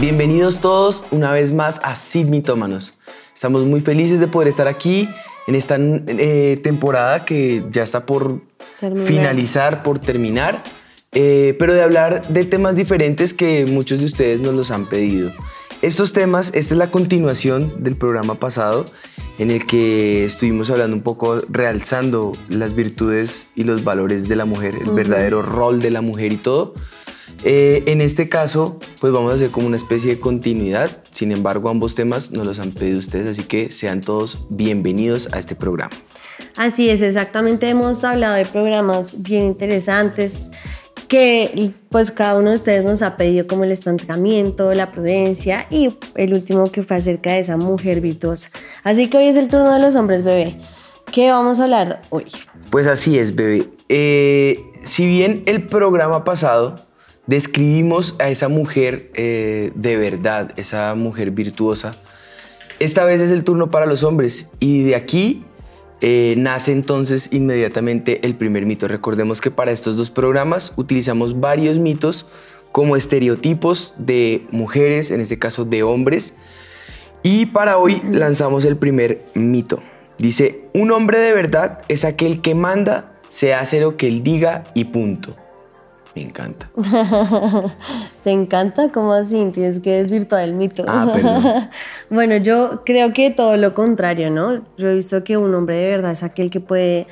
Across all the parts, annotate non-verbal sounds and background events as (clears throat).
Bienvenidos todos una vez más a Sid Mitómanos. Estamos muy felices de poder estar aquí en esta eh, temporada que ya está por Terminar. finalizar, por terminar, eh, pero de hablar de temas diferentes que muchos de ustedes nos los han pedido. Estos temas, esta es la continuación del programa pasado en el que estuvimos hablando un poco, realzando las virtudes y los valores de la mujer, el verdadero rol de la mujer y todo. Eh, en este caso, pues vamos a hacer como una especie de continuidad. Sin embargo, ambos temas nos los han pedido ustedes, así que sean todos bienvenidos a este programa. Así es, exactamente. Hemos hablado de programas bien interesantes que pues cada uno de ustedes nos ha pedido como el estancamiento, la prudencia y el último que fue acerca de esa mujer virtuosa. Así que hoy es el turno de los hombres bebé. ¿Qué vamos a hablar hoy? Pues así es, bebé. Eh, si bien el programa pasado describimos a esa mujer eh, de verdad, esa mujer virtuosa, esta vez es el turno para los hombres y de aquí eh, nace entonces inmediatamente el primer mito. Recordemos que para estos dos programas utilizamos varios mitos como estereotipos de mujeres, en este caso de hombres. Y para hoy lanzamos el primer mito. Dice, un hombre de verdad es aquel que manda, se hace lo que él diga y punto. Me encanta. (laughs) ¿Te encanta? ¿Cómo así? Tienes que desvirtuar el mito. Ah, (laughs) bueno, yo creo que todo lo contrario, ¿no? Yo he visto que un hombre de verdad es aquel que puede,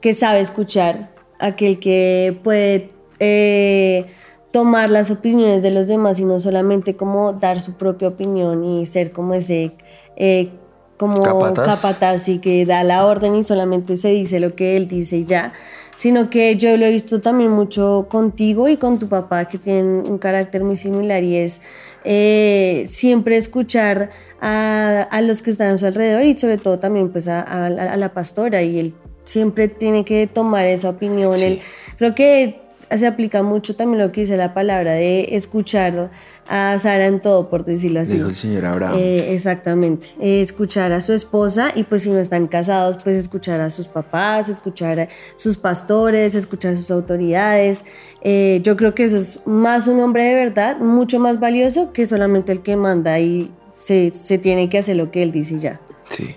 que sabe escuchar, aquel que puede eh, tomar las opiniones de los demás y no solamente como dar su propia opinión y ser como ese... eh, como Capataz. capataz y que da la orden y solamente se dice lo que él dice y ya, sino que yo lo he visto también mucho contigo y con tu papá que tienen un carácter muy similar y es eh, siempre escuchar a, a los que están a su alrededor y sobre todo también pues a, a- a la pastora y él siempre tiene que tomar esa opinión. Sí. Él, creo que se aplica mucho también lo que dice la palabra de escuchar a Sara en todo, por decirlo así. Dijo el señor Abraham. Eh, exactamente. Eh, escuchar a su esposa y pues si no están casados, pues escuchar a sus papás, escuchar a sus pastores, escuchar a sus autoridades. Eh, yo creo que eso es más un hombre de verdad, mucho más valioso que solamente el que manda y se, se tiene que hacer lo que él dice ya. Sí.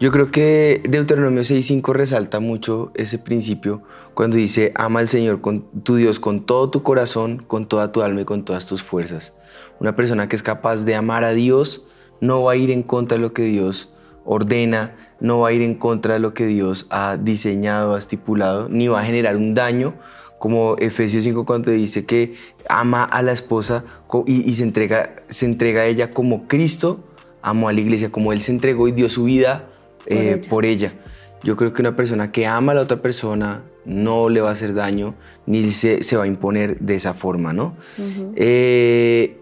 Yo creo que Deuteronomio 6.5 resalta mucho ese principio cuando dice, ama al Señor, con, tu Dios, con todo tu corazón, con toda tu alma y con todas tus fuerzas. Una persona que es capaz de amar a Dios no va a ir en contra de lo que Dios ordena, no va a ir en contra de lo que Dios ha diseñado, ha estipulado, ni va a generar un daño, como Efesios 5 cuando dice que ama a la esposa y se, entrega, se entrega a ella como Cristo amó a la iglesia, como Él se entregó y dio su vida eh, ella. por ella. Yo creo que una persona que ama a la otra persona no le va a hacer daño ni se, se va a imponer de esa forma, ¿no? Eh,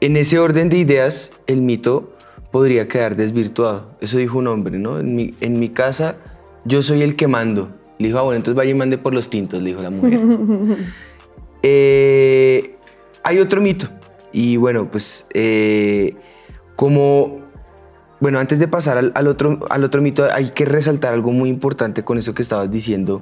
en ese orden de ideas, el mito podría quedar desvirtuado. Eso dijo un hombre, ¿no? En mi, en mi casa yo soy el que mando. Le dijo, ah, bueno, entonces vaya y mande por los tintos, le dijo la mujer. (laughs) Eh, hay otro mito. Y bueno, pues eh, como... Bueno, antes de pasar al, otro, al otro mito, hay que resaltar algo muy importante con eso que estabas diciendo,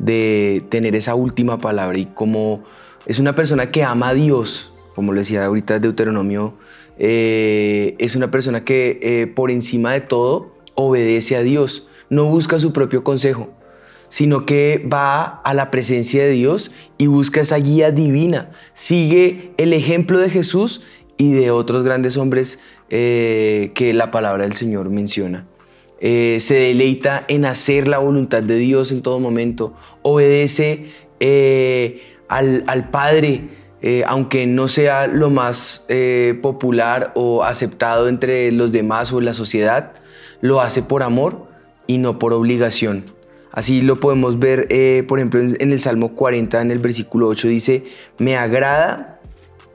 de tener esa última palabra y como es una persona que ama a Dios, como lo decía ahorita Deuteronomio, eh, es una persona que eh, por encima de todo obedece a Dios, no busca su propio consejo, sino que va a la presencia de Dios y busca esa guía divina, sigue el ejemplo de Jesús y de otros grandes hombres eh, que la palabra del Señor menciona. Eh, se deleita en hacer la voluntad de Dios en todo momento, obedece eh, al, Padre, aunque no sea lo más popular o aceptado entre los demás o la sociedad, lo hace por amor y no por obligación. Así lo podemos ver, por ejemplo, en, en el Salmo 40, en el versículo 8, dice, me agrada,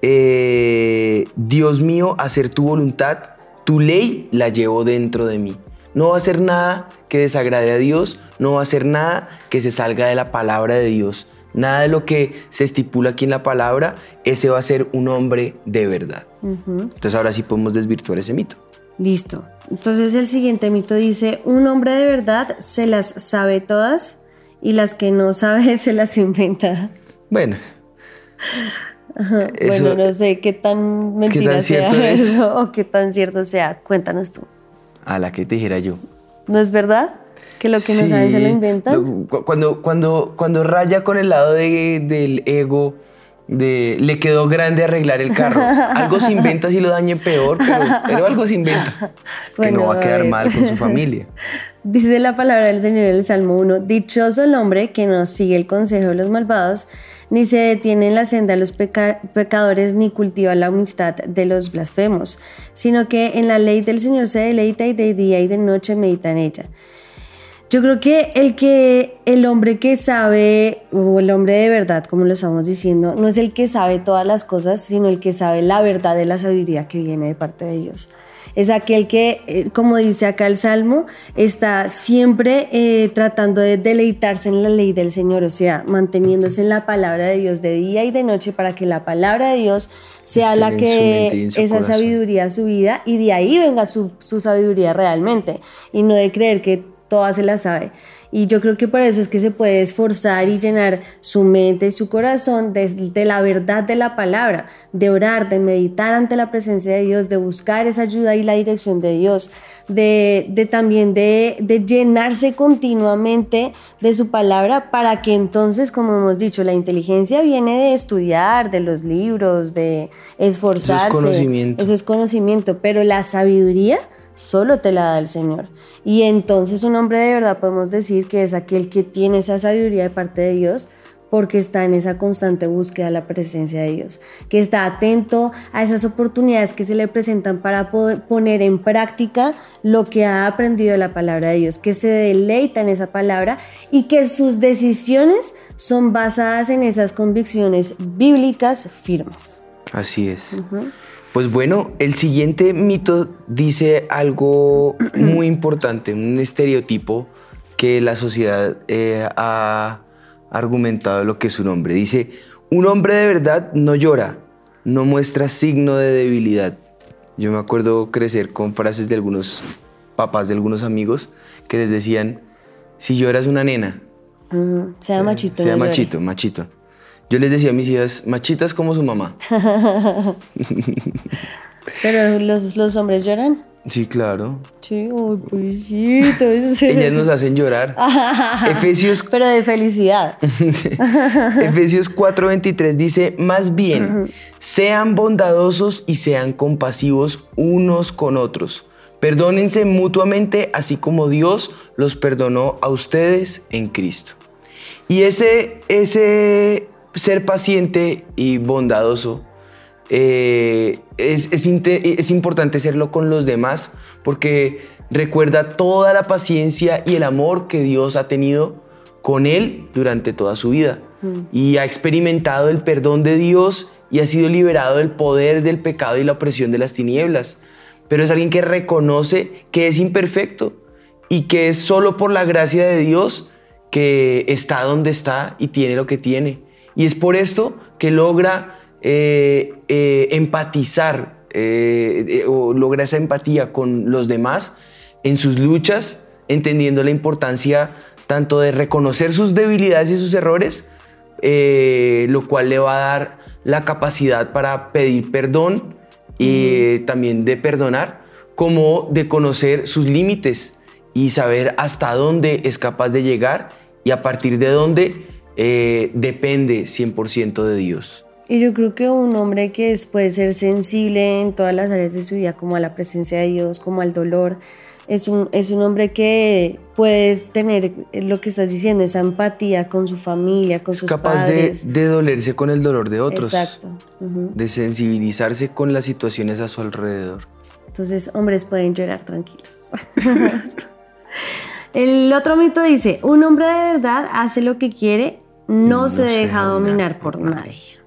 eh, Dios mío, hacer tu voluntad, Tu ley la llevo dentro de mí. No va a hacer nada que desagrade a Dios, no va a hacer nada que se salga de la palabra de Dios. Nada de lo que se estipula aquí en la palabra, ese va a ser un hombre de verdad. Entonces ahora sí podemos desvirtuar ese mito. Listo. Entonces el siguiente mito dice, un hombre de verdad se las sabe todas y las que no sabe (laughs) se las inventa. Bueno. Bueno, no sé qué tan mentira sea eso (laughs) o qué tan cierto sea. Cuéntanos tú. A la que te dijera yo. ¿No es verdad? Que lo que no saben se lo inventan. Cuando, cuando, cuando raya con el lado del ego, de le quedó grande arreglar el carro. (laughs) Algo se inventa si lo dañe peor, pero, algo se inventa. (laughs) que no va a quedar mal con su familia. Dice la palabra del Señor en el Salmo 1, dichoso el hombre que no sigue el consejo de los malvados, ni se detiene en la senda de los pecadores, ni cultiva la amistad de los blasfemos, sino que en la ley del Señor se deleita y de día y de noche medita en ella. Yo creo que el que el hombre que sabe, o el hombre de verdad, como lo estamos diciendo, no es el que sabe todas las cosas, sino el que sabe la verdad de la sabiduría que viene de parte de Dios. Es aquel que, eh, como dice acá el Salmo, está siempre eh, tratando de deleitarse en la ley del Señor, o sea, manteniéndose en la palabra de Dios de día y de noche para que la palabra de Dios sea la que esa sabiduría su vida y de ahí venga su, su sabiduría realmente y no de creer que todas se la sabe. Y yo creo que por eso es que se puede esforzar y llenar su mente y su corazón de, la verdad de la palabra, de orar, de meditar ante la presencia de Dios, de buscar esa ayuda y la dirección de Dios, de, de también de, de llenarse continuamente de su palabra para que entonces, como hemos dicho, la inteligencia viene de estudiar, de los libros, de esforzarse. Eso es conocimiento. Eso es conocimiento, pero la sabiduría solo te la da el Señor. Y entonces un hombre de verdad podemos decir que es aquel que tiene esa sabiduría de parte de Dios porque está en esa constante búsqueda de la presencia de Dios, que está atento a esas oportunidades que se le presentan para poder poner en práctica lo que ha aprendido de la palabra de Dios, que se deleita en esa palabra y que sus decisiones son basadas en esas convicciones bíblicas firmes. Así es. Pues bueno, el siguiente mito dice algo (clears throat) muy importante, un estereotipo que la sociedad eh, ha argumentado lo que es su nombre. Dice, un hombre de verdad no llora, no muestra signo de debilidad. Yo me acuerdo crecer con frases de algunos papás de algunos amigos que les decían, si lloras una nena. Sea machito. Sea machito, machito. Yo les decía a mis hijas, machitas como su mamá. (laughs) Pero los, los hombres lloran. Sí, claro. Sí, uy, pobrecito. Ellas nos hacen llorar. (laughs) Efesios. Pero de felicidad. (laughs) Efesios 4:23 dice: Más bien, sean bondadosos y sean compasivos unos con otros. Perdónense mutuamente, así como Dios los perdonó a ustedes en Cristo. Y ese, ese ser paciente y bondadoso, eh, es, es, importante serlo con los demás porque recuerda toda la paciencia y el amor que Dios ha tenido con él durante toda su vida mm. y ha experimentado el perdón de Dios y ha sido liberado del poder del pecado y la opresión de las tinieblas. Pero es alguien que reconoce que es imperfecto y que es solo por la gracia de Dios que está donde está y tiene lo que tiene. Y es por esto que logra eh, eh, empatizar eh, o logra esa empatía con los demás en sus luchas, entendiendo la importancia tanto de reconocer sus debilidades y sus errores, lo cual le va a dar la capacidad para pedir perdón y también de perdonar, como de conocer sus límites y saber hasta dónde es capaz de llegar y a partir de dónde eh, depende 100% de Dios. Y yo creo que un hombre que puede ser sensible en todas las áreas de su vida, como a la presencia de Dios, como al dolor, es un, es un hombre que puede tener lo que estás diciendo, esa empatía con su familia, con sus capaz padres. capaz de, dolerse con el dolor de otros. Exacto. De sensibilizarse con las situaciones a su alrededor. Entonces, hombres pueden llorar tranquilos. (laughs) el otro mito dice, un hombre de verdad hace lo que quiere no, se, deja dominar por nadie.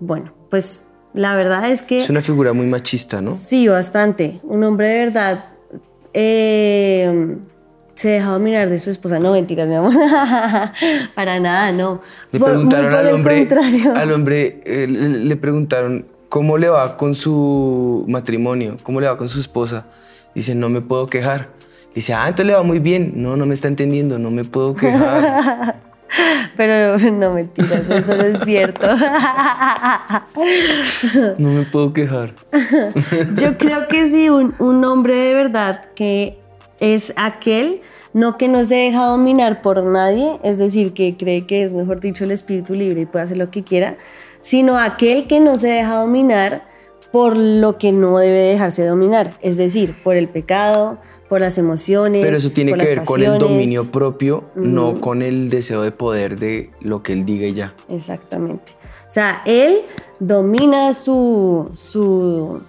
Bueno, pues La verdad es que... Es una figura muy machista, ¿no? Sí, bastante. Un hombre de verdad eh, se deja dominar de su esposa. No, mentiras, mi amor. (laughs) Para nada, no. Le Por- preguntaron por al hombre, al hombre eh, le, le preguntaron cómo le va con su matrimonio, cómo le va con su esposa. Dice, no me puedo quejar. Dice, ah, entonces le va muy bien. No, no me está entendiendo, no me puedo quejar. (laughs) (laughs) Pero no, mentiras, eso no es cierto. (laughs) No me puedo quejar. (laughs) Yo creo que sí, un, un hombre de verdad que es aquel, no que no se deja dominar por nadie, es decir, que cree que es, mejor dicho, el espíritu libre y puede hacer lo que quiera, sino aquel que no se deja dominar por lo que no debe dejarse dominar, es decir, por el pecado, por las emociones. Pero eso tiene por que ver con el dominio propio, no con el deseo de poder de lo que él diga y ya. Exactamente. O sea, él domina su, su,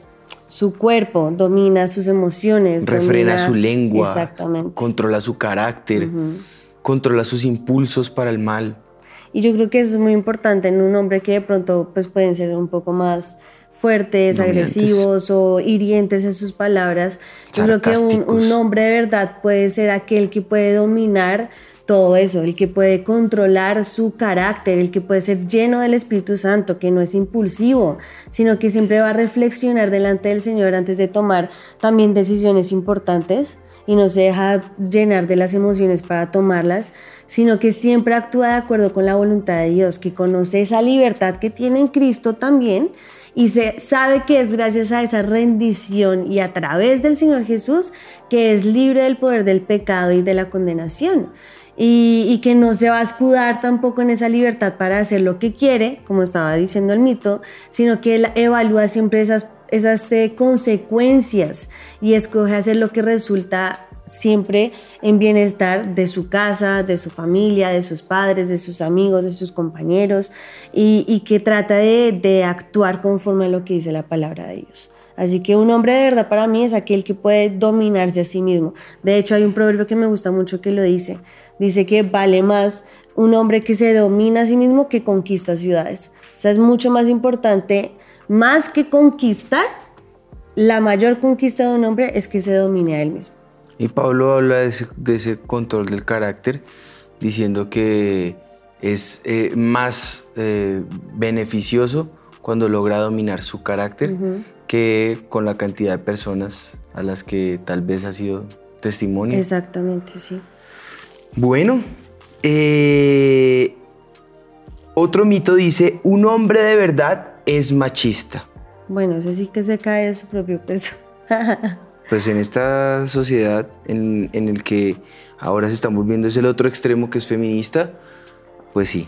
su cuerpo, domina sus emociones. Refrena domina- su lengua, Exactamente. controla su carácter, controla sus impulsos para el mal. Y yo creo que eso es muy importante en un hombre que de pronto pues, pueden ser un poco más fuertes, agresivos o hirientes en sus palabras. Yo creo que un, un hombre de verdad puede ser aquel que puede dominar todo eso, el que puede controlar su carácter, el que puede ser lleno del Espíritu Santo, que no es impulsivo, sino que siempre va a reflexionar delante del Señor antes de tomar también decisiones importantes y no se deja llenar de las emociones para tomarlas, sino que siempre actúa de acuerdo con la voluntad de Dios, que conoce esa libertad que tiene en Cristo también y se sabe que es gracias a esa rendición y a través del Señor Jesús que es libre del poder del pecado y de la condenación. Y, que no se va a escudar tampoco en esa libertad para hacer lo que quiere, como estaba diciendo el mito, sino que él evalúa siempre esas, esas eh, consecuencias y escoge hacer lo que resulta siempre en bienestar de su casa, de su familia, de sus padres, de sus amigos, de sus compañeros y, que trata de, de actuar conforme a lo que dice la palabra de Dios. Así que un hombre de verdad para mí es aquel que puede dominarse a sí mismo. De hecho, hay un proverbio que me gusta mucho que lo dice. Dice que vale más un hombre que se domina a sí mismo que conquista ciudades. O sea, es mucho más importante, más que conquistar, la mayor conquista de un hombre es que se domine a él mismo. Y Pablo habla de ese, de ese control del carácter, diciendo que es eh, más eh, beneficioso cuando logra dominar su carácter que con la cantidad de personas a las que tal vez ha sido testimonio. Exactamente, sí. Bueno, eh, otro mito dice, un hombre de verdad es machista. Bueno, ese sí que se cae de su propio peso. (laughs) Pues en esta sociedad en, en el que ahora se están volviendo es el otro extremo que es feminista, pues sí.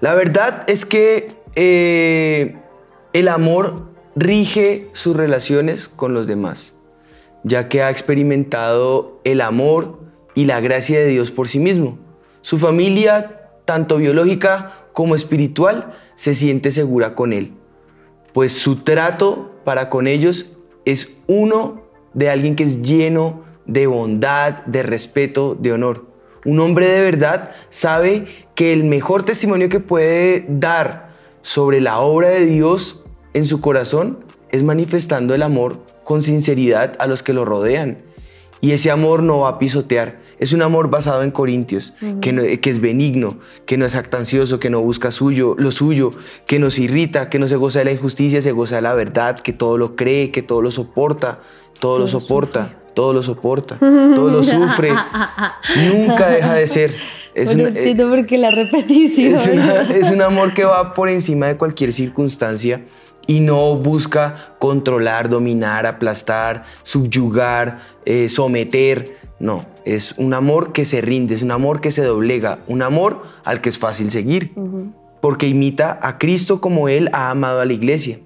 La verdad es que eh, el amor rige sus relaciones con los demás, ya que ha experimentado el amor y la gracia de Dios por sí mismo. Su familia, tanto biológica como espiritual, se siente segura con él, pues su trato para con ellos es uno de alguien que es lleno de bondad, de respeto, de honor. Un hombre de verdad sabe que el mejor testimonio que puede dar sobre la obra de Dios en su corazón es manifestando el amor con sinceridad a los que lo rodean. Y ese amor no va a pisotear. Es un amor basado en Corintios, que, no- que es benigno, que no es actancioso, que no busca suyo, lo suyo, que no se irrita, que no se goza de la injusticia, se goza de la verdad, que todo lo cree, que todo lo soporta, todo, lo soporta, todo lo soporta, todo lo sufre. (laughs) Nunca deja de ser. Es, no una- entiendo por qué la repetición. es, una- (laughs) es un amor que va por encima de cualquier circunstancia y no busca controlar, dominar, aplastar, subyugar, eh, someter. No, es un amor que se rinde, es un amor que se doblega, un amor al que es fácil seguir, porque imita a Cristo como Él ha amado a la iglesia.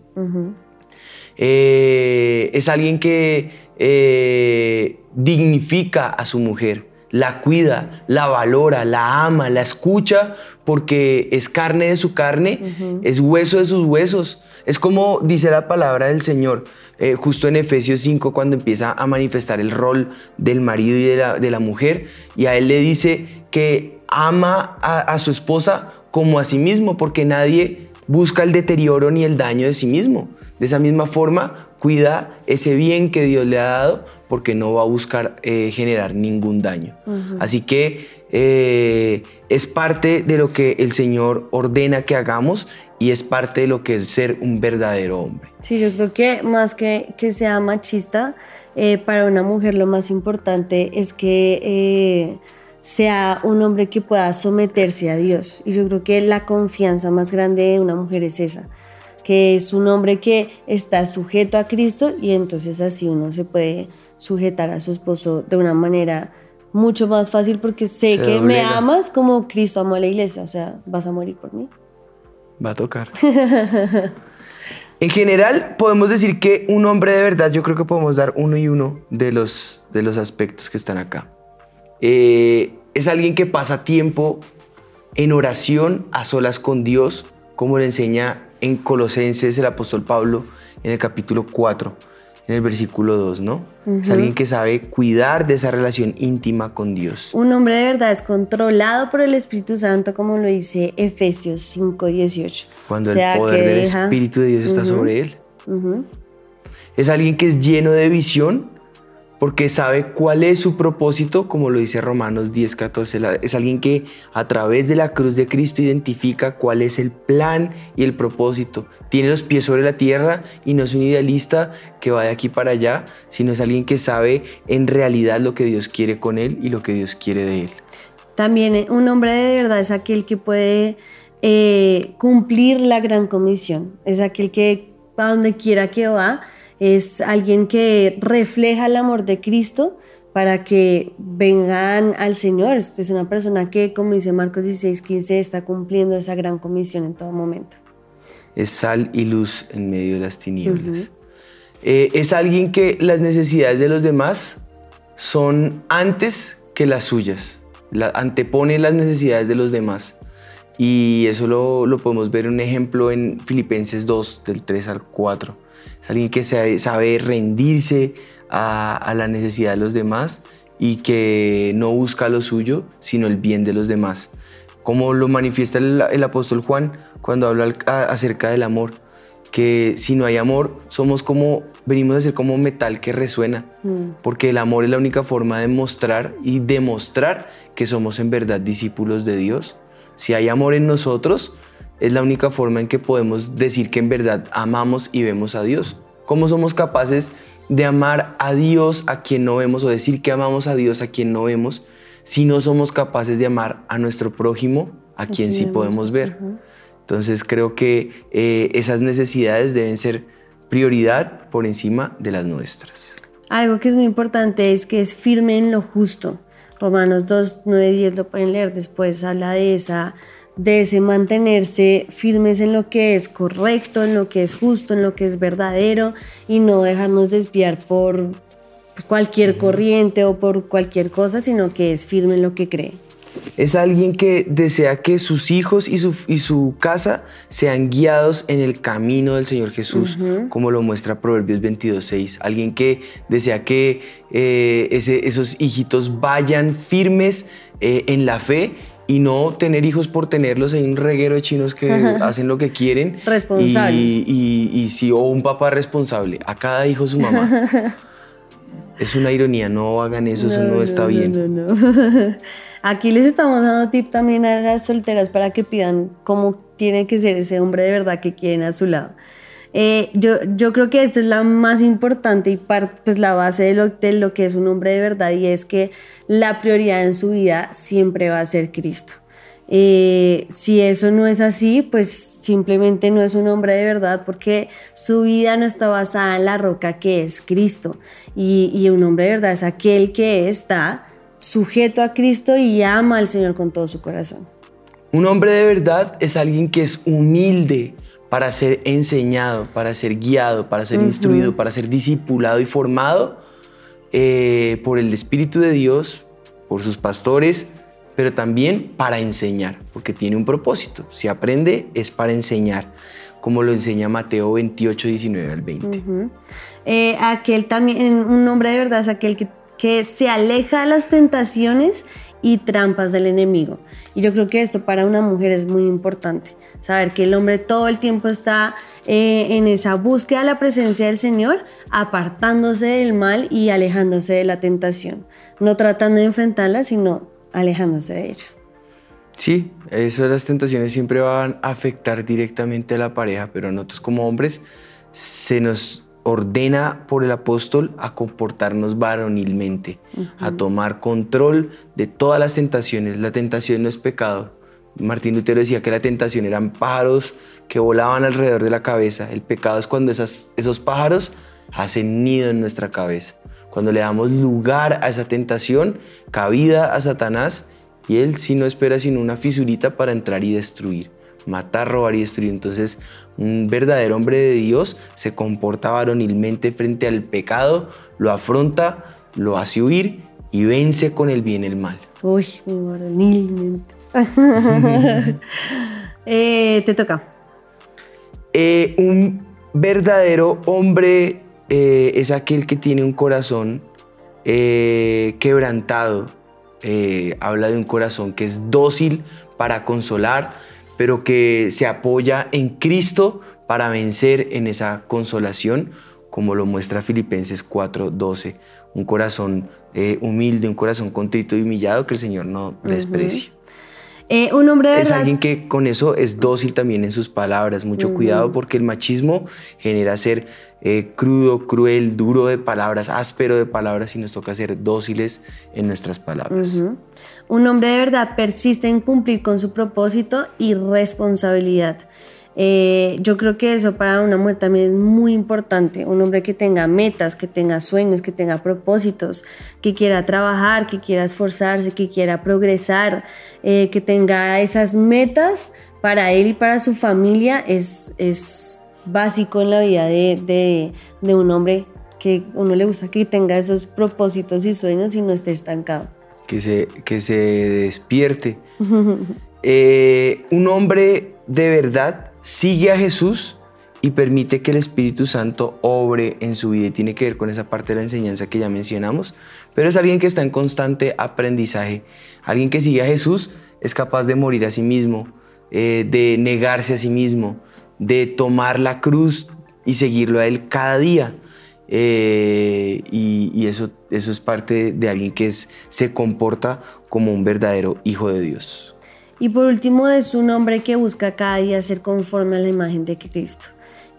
Eh, es alguien que eh, dignifica a su mujer, la cuida, la valora, la ama, la escucha, porque es carne de su carne, es hueso de sus huesos. Es como dice la palabra del Señor, eh, justo en Efesios 5, cuando empieza a manifestar el rol del marido y de la, de la mujer, y a él le dice que ama a, a su esposa como a sí mismo, porque nadie busca el deterioro ni el daño de sí mismo. De esa misma forma, cuida ese bien que Dios le ha dado porque no va a buscar eh, generar ningún daño. Así que eh, es parte de lo que el Señor ordena que hagamos y es parte de lo que es ser un verdadero hombre. Sí, yo creo que más que que sea machista, eh, para una mujer lo más importante es que sea un hombre que pueda someterse a Dios. Y yo creo que la confianza más grande de una mujer es esa, que es un hombre que está sujeto a Cristo y entonces así uno se puede sujetar a su esposo de una manera mucho más fácil porque sé que me amas como Cristo amó a la iglesia, o sea, vas a morir por mí. Va a tocar. (laughs) en general, podemos decir que un hombre de verdad, yo creo que podemos dar uno y uno de los, de los aspectos que están acá. Eh, es alguien que pasa tiempo en oración a solas con Dios, como le enseña en Colosenses el apóstol Pablo en el capítulo 4 en el versículo 2, ¿no? Es alguien que sabe cuidar de esa relación íntima con Dios. Un hombre de verdad es controlado por el Espíritu Santo, como lo dice Efesios 5, 18. Cuando el poder del Espíritu de Dios está sobre él. Es alguien que es lleno de visión porque sabe cuál es su propósito, como lo dice Romanos 10, 14. Es alguien que a través de la cruz de Cristo identifica cuál es el plan y el propósito. Tiene los pies sobre la tierra y no es un idealista que va de aquí para allá, sino es alguien que sabe en realidad lo que Dios quiere con él y lo que Dios quiere de él. También eh, un hombre de verdad es aquel que puede eh, cumplir la gran comisión, es aquel que a donde quiera que va, es alguien que refleja el amor de Cristo para que vengan al Señor. Es una persona que, como dice Marcos 16, 15, está cumpliendo esa gran comisión en todo momento. Es sal y luz en medio de las tinieblas. Eh, es alguien que las necesidades de los demás son antes que las suyas. La, antepone las necesidades de los demás. Y eso lo, lo podemos ver en un ejemplo en Filipenses 2, del 3 al 4 es alguien que sabe, rendirse a, la necesidad de los demás y que no busca lo suyo, sino el bien de los demás. Como lo manifiesta el, apóstol Juan cuando habla acerca del amor, que si no hay amor, somos como, venimos a ser como metal que resuena, mm. porque el amor es la única forma de mostrar y demostrar que somos en verdad discípulos de Dios. Si hay amor en nosotros, es la única forma en que podemos decir que en verdad amamos y vemos a Dios. ¿Cómo somos capaces de amar a Dios a quien no vemos o decir que amamos a Dios a quien no vemos si no somos capaces de amar a nuestro prójimo a quien sí podemos ver? Entonces creo que eh, esas necesidades deben ser prioridad por encima de las nuestras. Algo que es muy importante es que es firme en lo justo. Romanos 2, 9, 10 lo pueden leer después, habla de esa de ese mantenerse firmes en lo que es correcto, en lo que es justo, en lo que es verdadero y no dejarnos desviar por cualquier corriente o por cualquier cosa, sino que es firme en lo que cree. Es alguien que desea que sus hijos y su, y su casa sean guiados en el camino del Señor Jesús, como lo muestra Proverbios 22.6. Alguien que desea que eh, ese, esos hijitos vayan firmes eh, en la fe y no tener hijos por tenerlos. Hay un reguero de chinos que (laughs) hacen lo que quieren. Responsable. Y, y, sí, o un papá responsable. A cada hijo su mamá. (laughs) es una ironía, no hagan eso, eso no, está bien. No, (laughs) Aquí les estamos dando tip también a las solteras para que pidan cómo tiene que ser ese hombre de verdad que quieren a su lado. Eh, yo, yo creo que esta es la más importante y pues la base de lo, de lo que es un hombre de verdad y es que la prioridad en su vida siempre va a ser Cristo. Eh, si eso no es así, pues simplemente no es un hombre de verdad porque su vida no está basada en la roca que es Cristo. Y, y, un hombre de verdad es aquel que está sujeto a Cristo y ama al Señor con todo su corazón. Un hombre de verdad es alguien que es humilde, para ser enseñado, para ser guiado, para ser instruido, para ser discipulado y formado eh, por el Espíritu de Dios, por sus pastores, pero también para enseñar, porque tiene un propósito. Si aprende es para enseñar, como lo enseña Mateo 28, 19 al 20. Eh, aquel también, un hombre de verdad es aquel que, que se aleja de las tentaciones y trampas del enemigo. Y yo creo que esto para una mujer es muy importante Saber que el hombre todo el tiempo está eh, en esa búsqueda de la presencia del Señor, apartándose del mal y alejándose de la tentación. No tratando de enfrentarla, sino alejándose de ella. Sí, eso las tentaciones siempre van a afectar directamente a la pareja, pero nosotros como hombres se nos ordena por el apóstol a comportarnos varonilmente, a tomar control de todas las tentaciones. La tentación no es pecado. Martín Lutero decía que la tentación eran pájaros que volaban alrededor de la cabeza. El pecado es cuando esos pájaros hacen nido en nuestra cabeza. Cuando le damos lugar a esa tentación, cabida a Satanás, y él sí no espera sino una fisurita para entrar y destruir, matar, robar y destruir. Entonces, un verdadero hombre de Dios se comporta varonilmente frente al pecado, lo afronta, lo hace huir y vence con el bien el mal. Uy, muy varonilmente. (laughs) Eh, te toca. Eh, un verdadero hombre eh, es aquel que tiene un corazón quebrantado, habla de un corazón que es dócil para consolar, pero que se apoya en Cristo para vencer en esa consolación, como lo muestra Filipenses 4:12. Un corazón eh, humilde, un corazón contrito y humillado que el Señor no desprecia. Eh, un hombre de es alguien que con eso es dócil también en sus palabras. Mucho cuidado porque el machismo genera ser eh, crudo, cruel, duro de palabras, áspero de palabras y nos toca ser dóciles en nuestras palabras. Un hombre de verdad persiste en cumplir con su propósito y responsabilidad. Eh, yo creo que eso para una mujer también es muy importante. Un hombre que tenga metas, que tenga sueños, que tenga propósitos, que quiera trabajar, que quiera esforzarse, que quiera progresar, eh, que tenga esas metas para él y para su familia es, es básico en la vida de, de un hombre que uno le gusta que tenga esos propósitos y sueños y no esté estancado. Que se, que se despierte. (laughs) Eh, un hombre de verdad sigue a Jesús y permite que el Espíritu Santo obre en su vida y tiene que ver con esa parte de la enseñanza que ya mencionamos, pero es alguien que está en constante aprendizaje, alguien que sigue a Jesús es capaz de morir a sí mismo, eh, de negarse a sí mismo, de tomar la cruz y seguirlo a Él cada día. Eh, y, eso, eso es parte de alguien que se comporta como un verdadero hijo de Dios. Y por último es un hombre que busca cada día ser conforme a la imagen de Cristo.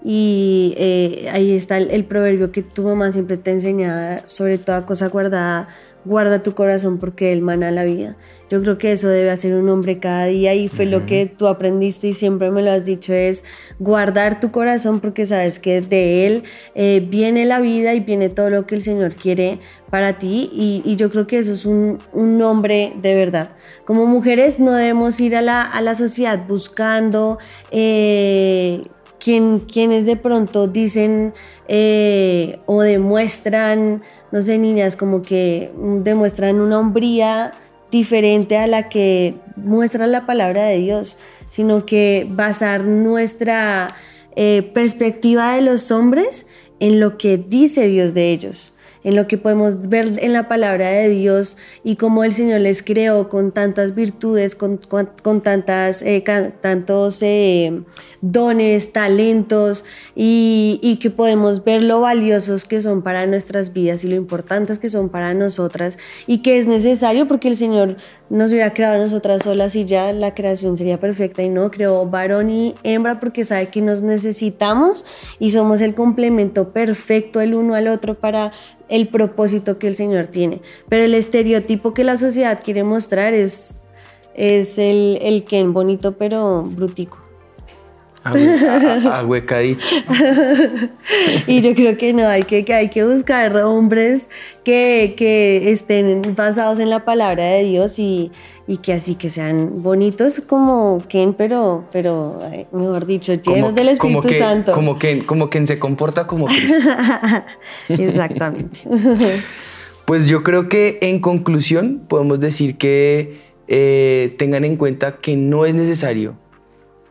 Y eh, ahí está el, proverbio que tu mamá siempre te enseñaba, sobre toda cosa guardada, guarda tu corazón porque él mana la vida. Yo creo que eso debe hacer un hombre cada día y fue lo que tú aprendiste y siempre me lo has dicho, es guardar tu corazón porque sabes que de él eh, viene la vida y viene todo lo que el Señor quiere para ti y, yo creo que eso es un, un, hombre de verdad. Como mujeres no debemos ir a la, a la sociedad buscando... Eh, quien, quienes de pronto dicen eh, o demuestran, no sé, niñas, como que demuestran una hombría diferente a la que muestra la palabra de Dios, sino que basar nuestra eh, perspectiva de los hombres en lo que dice Dios de ellos en lo que podemos ver en la palabra de Dios y cómo el Señor les creó con tantas virtudes, con, con, tantas, eh, tantos eh, dones, talentos y, y, que podemos ver lo valiosos que son para nuestras vidas y lo importantes que son para nosotras y que es necesario porque el Señor nos hubiera creado a nosotras solas y ya la creación sería perfecta y no creó varón y hembra porque sabe que nos necesitamos y somos el complemento perfecto el uno al otro para el propósito que el Señor tiene. Pero el estereotipo que la sociedad quiere mostrar es, el, el Ken bonito pero brutico. (laughs) Ahuecadito. (laughs) y yo creo que no, hay que, que hay que buscar hombres que, que, estén basados en la palabra de Dios y, y, que así que sean bonitos como Ken, pero, pero mejor dicho, llenos del Espíritu Santo. Como Ken, como quien se comporta como Cristo. (laughs) Exactamente. pues yo creo que en conclusión podemos decir que eh, tengan en cuenta que no es necesario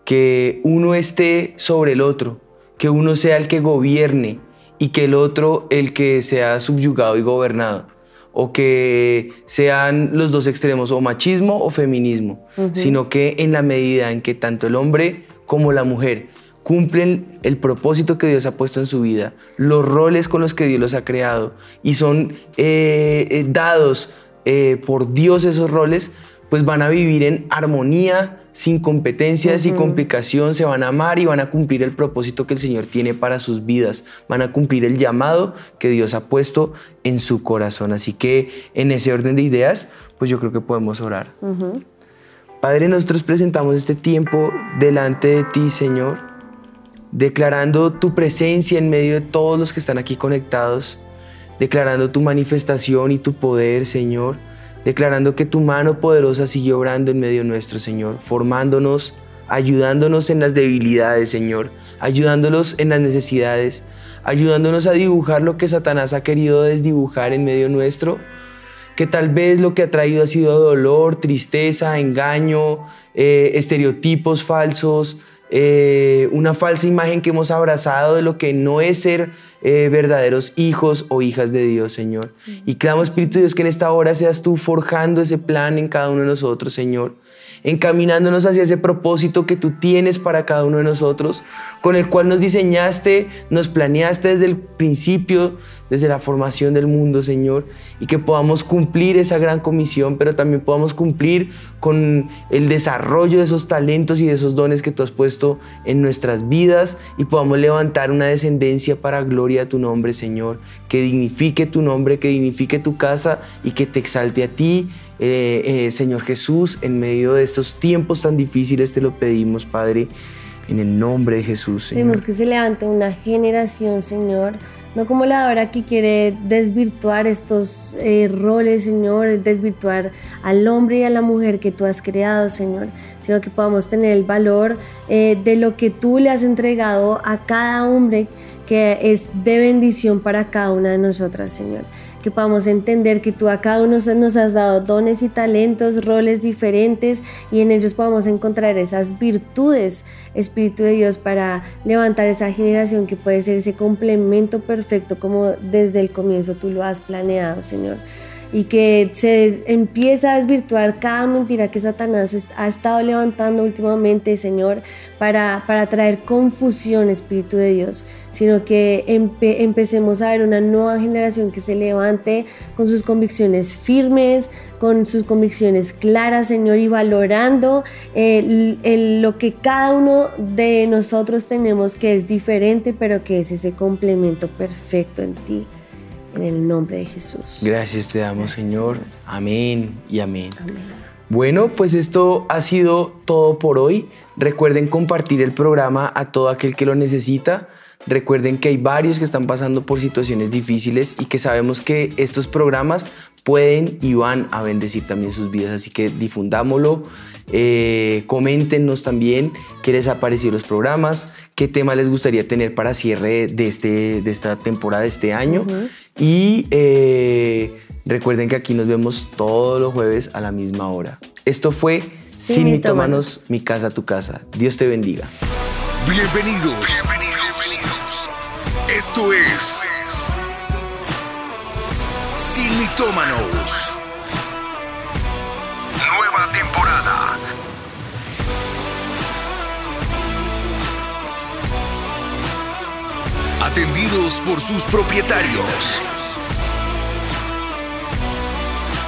que uno esté sobre el otro, que uno sea el que gobierne y que el otro el que sea subyugado y gobernado, o que sean los dos extremos, o machismo o feminismo, sino que en la medida en que tanto el hombre como la mujer cumplen el propósito que Dios ha puesto en su vida, los roles con los que Dios los ha creado y son eh, eh, dados eh, por Dios esos roles, pues van a vivir en armonía, sin competencias y complicación, se van a amar y van a cumplir el propósito que el Señor tiene para sus vidas, van a cumplir el llamado que Dios ha puesto en su corazón. Así que en ese orden de ideas, pues yo creo que podemos orar. Padre, nosotros presentamos este tiempo delante de ti, Señor, declarando tu presencia en medio de todos los que están aquí conectados, declarando tu manifestación y tu poder, Señor declarando que tu mano poderosa sigue obrando en medio nuestro, Señor, formándonos, ayudándonos en las debilidades, Señor, ayudándonos en las necesidades, ayudándonos a dibujar lo que Satanás ha querido desdibujar en medio nuestro, que tal vez lo que ha traído ha sido dolor, tristeza, engaño, eh, estereotipos falsos, eh, una falsa imagen que hemos abrazado de lo que no es ser eh, verdaderos hijos o hijas de Dios, Señor. Y clamamos, Espíritu de Dios, que en esta hora seas tú forjando ese plan en cada uno de nosotros, Señor encaminándonos hacia ese propósito que tú tienes para cada uno de nosotros, con el cual nos diseñaste, nos planeaste desde el principio, desde la formación del mundo, Señor, y que podamos cumplir esa gran comisión, pero también podamos cumplir con el desarrollo de esos talentos y de esos dones que tú has puesto en nuestras vidas y podamos levantar una descendencia para gloria a tu nombre, Señor, que dignifique tu nombre, que dignifique tu casa y que te exalte a ti eh, eh, Señor Jesús, en medio de estos tiempos tan difíciles te lo pedimos, Padre, en el nombre de Jesús. Señor. que se levante una generación, Señor, no como la de ahora que quiere desvirtuar estos eh, roles, Señor, desvirtuar al hombre y a la mujer que tú has creado, Señor, sino que podamos tener el valor de lo que tú le has entregado a cada hombre que es de bendición para cada una de nosotras, Señor que podamos entender que tú a cada uno nos has dado dones y talentos, roles diferentes y en ellos podamos encontrar esas virtudes, Espíritu de Dios, para levantar esa generación que puede ser ese complemento perfecto como desde el comienzo tú lo has planeado, Señor y que se empieza a desvirtuar cada mentira que Satanás ha estado levantando últimamente, Señor, para, para traer confusión, Espíritu de Dios, sino que empecemos a ver una nueva generación que se levante con sus convicciones firmes, con sus convicciones claras, Señor, y valorando lo que cada uno de nosotros tenemos que es diferente, pero que es ese complemento perfecto en ti en el nombre de Jesús. Gracias te damos, Señor. Amén y amén. Bueno, pues esto ha sido todo por hoy. Recuerden compartir el programa a todo aquel que lo necesita. Recuerden que hay varios que están pasando por situaciones difíciles y que sabemos que estos programas pueden y van a bendecir también sus vidas. Así que difundámoslo, eh, coméntenos también qué les ha parecido los programas, qué tema les gustaría tener para cierre de, este, de esta temporada, de este año. Y eh, recuerden que aquí nos vemos todos los jueves a la misma hora. Esto fue Sin, mitómanos, mi casa, tu casa. Dios te bendiga. Bienvenidos. Bienvenidos. Esto es Nueva temporada. atendidos por sus propietarios.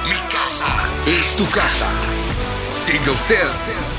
Mi casa es tu casa. Siga usted